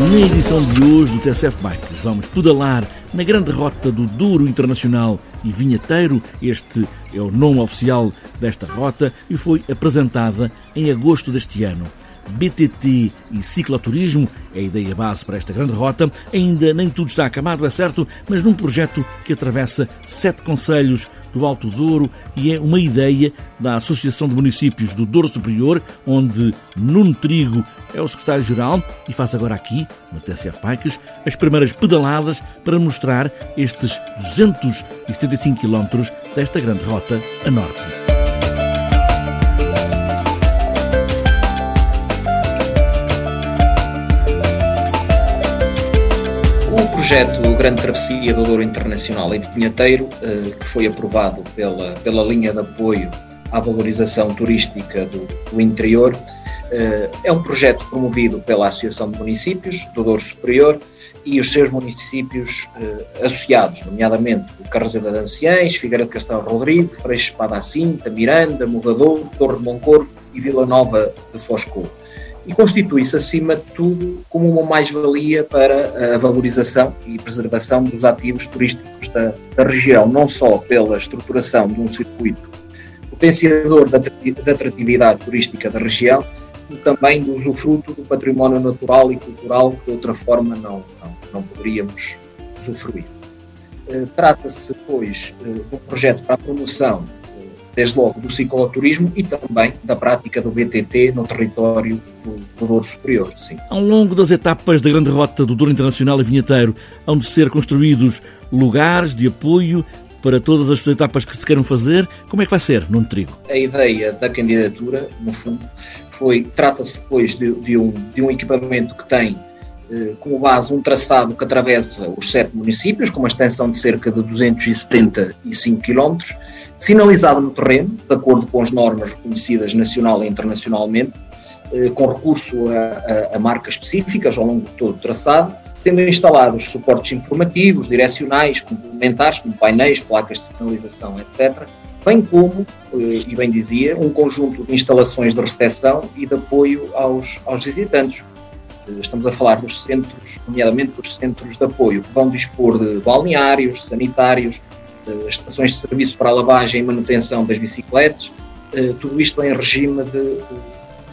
Na edição de hoje do TSF Bikes, vamos pedalar na grande rota do Duro Internacional e Vinheteiro. Este é o nome oficial desta rota e foi apresentada em agosto deste ano. BTT e cicloturismo é a ideia base para esta grande rota. Ainda nem tudo está acabado, é certo, mas num projeto que atravessa sete conselhos do Alto Douro e é uma ideia da Associação de Municípios do Douro Superior, onde Nuno Trigo é o secretário-geral e faz agora aqui, no TCF Bikes, as primeiras pedaladas para mostrar estes 275 km desta grande rota a norte. O projeto Grande Travessia do Douro Internacional em Vinheteiro, eh, que foi aprovado pela, pela linha de apoio à valorização turística do, do interior, eh, é um projeto promovido pela Associação de Municípios do Douro Superior e os seus municípios eh, associados, nomeadamente o Carraseda de Anciães, Figueira de Castelo Rodrigo, Freixo Espada Cinta, Miranda, Mogador, Torre de Moncorvo e Vila Nova de Foscou e constitui-se, acima de tudo, como uma mais-valia para a valorização e preservação dos ativos turísticos da, da, região, não só pela estruturação de um circuito potenciador da, da atratividade turística da região, como também do usufruto do património natural e cultural que de outra forma não, não, não poderíamos usufruir. Eh, trata-se, pois, eh, de um projeto para a promoção desde logo do cicloturismo e também da prática do BTT no território do, do Douro Superior. Sim. Ao longo das etapas da grande rota do Douro Internacional e Vinheteiro, hão de ser construídos lugares de apoio para todas as etapas que se queiram fazer. Como é que vai ser, Nuno Trigo? A ideia da candidatura, no fundo, foi trata-se depois de, de, um, de um equipamento que tem como base um traçado que atravessa os sete municípios, com uma extensão de cerca de 275 quilómetros, sinalizado no terreno, de acordo com as normas reconhecidas nacional e internacionalmente, eh, com recurso a, a, a marcas específicas ao longo de todo o traçado, sendo instalados suportes informativos, direcionais, complementares, como painéis, placas de sinalização, etc., bem como, eh, e bem dizia, um conjunto de instalações de recepção e de apoio aos, aos visitantes. Eh, estamos a falar dos centros, nomeadamente dos centros de apoio, que vão dispor de balneários, sanitários, estações de serviço para a lavagem e manutenção das bicicletas, eh, tudo isto em regime de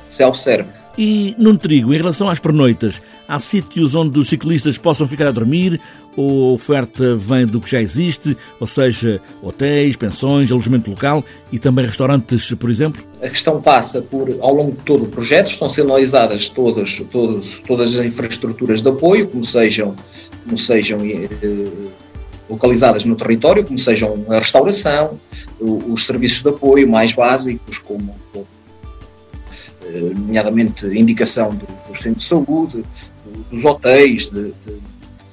self-service. E num trigo, em relação às pernoitas, há sítios onde os ciclistas possam ficar a dormir ou a oferta vem do que já existe, ou seja, hotéis, pensões, alojamento local e também restaurantes, por exemplo? A questão passa por, ao longo de todo o projeto, estão sendo analisadas todas, todas, todas as infraestruturas de apoio, como sejam, como sejam eh, localizadas no território, como sejam a restauração, os serviços de apoio mais básicos, como, eh, nomeadamente indicação dos centros de saúde, dos hotéis, de, de,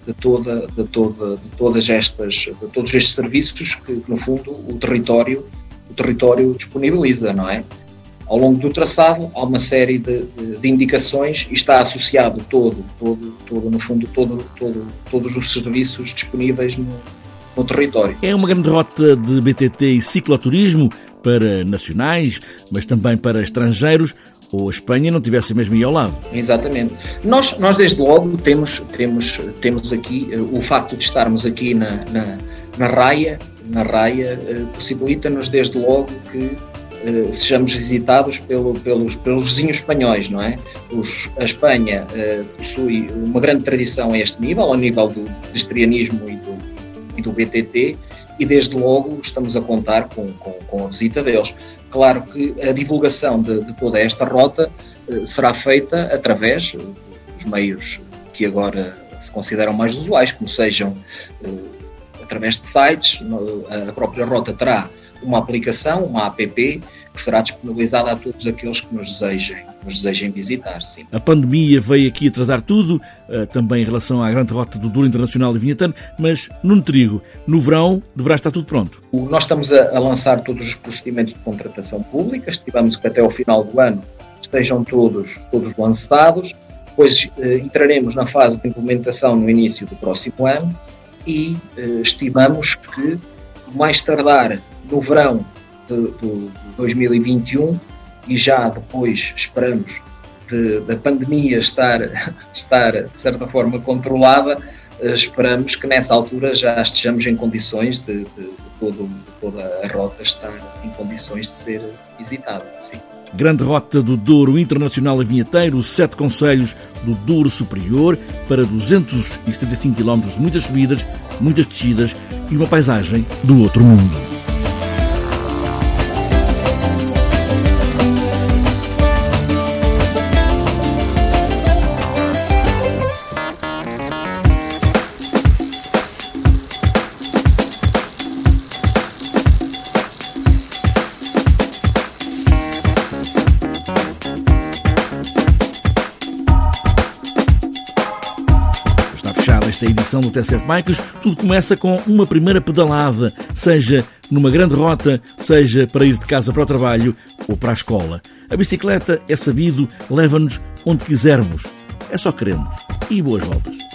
de, toda, de, toda, de todas estas, de todos estes serviços que, no fundo, o território, o território disponibiliza, não é? Ao longo do traçado há uma série de, de, de indicações e está associado todo, todo, todo no fundo, todo, todo, todos os serviços disponíveis no, no território. É uma grande rota de BTT e cicloturismo para nacionais, mas também para estrangeiros, ou a Espanha não tivesse mesmo aí ao lado. Exatamente. Nós, nós desde logo temos, temos, temos aqui uh, o facto de estarmos aqui na, na, na raia, na raia uh, possibilita-nos desde logo que Uh, sejamos visitados pelo, pelos, pelos vizinhos espanhóis, não é? Os, a Espanha uh, possui uma grande tradição a este nível, ao nível do cristianismo e do, e do BTT, e desde logo estamos a contar com, com, com a visita deles. Claro que a divulgação de, de toda esta rota uh, será feita através dos meios que agora se consideram mais usuais, como sejam através de sites, a própria rota terá uma aplicação, uma app, que será disponibilizada a todos aqueles que nos desejem, nos desejem visitar. Sim. A pandemia veio aqui atrasar tudo, eh, também em relação à grande rota do Douro Internacional de Vinhatano, mas no Trigo, no verão, deverá estar tudo pronto. Nós estamos a, lançar todos os procedimentos de contratação pública, estimamos que até ao final do ano estejam todos, todos lançados, depois eh, entraremos na fase de implementação no início do próximo ano e eh, estimamos que, mais tardar no verão de, de 2021 e já depois esperamos de, da pandemia estar, estar, de certa forma, controlada, eh, esperamos que nessa altura já estejamos em condições de, de, todo, de toda a rota estar em condições de ser visitada. Sim. Grande Rota do Douro Internacional Vinheteiro, sete conselhos do Douro Superior, para 275 km muitas subidas, muitas descidas e uma paisagem do outro mundo. Esta edição do TSF Bikes, tudo começa com uma primeira pedalada, seja numa grande rota, seja para ir de casa para o trabalho ou para a escola. A bicicleta, é sabido, leva-nos onde quisermos. É só queremos. E boas voltas.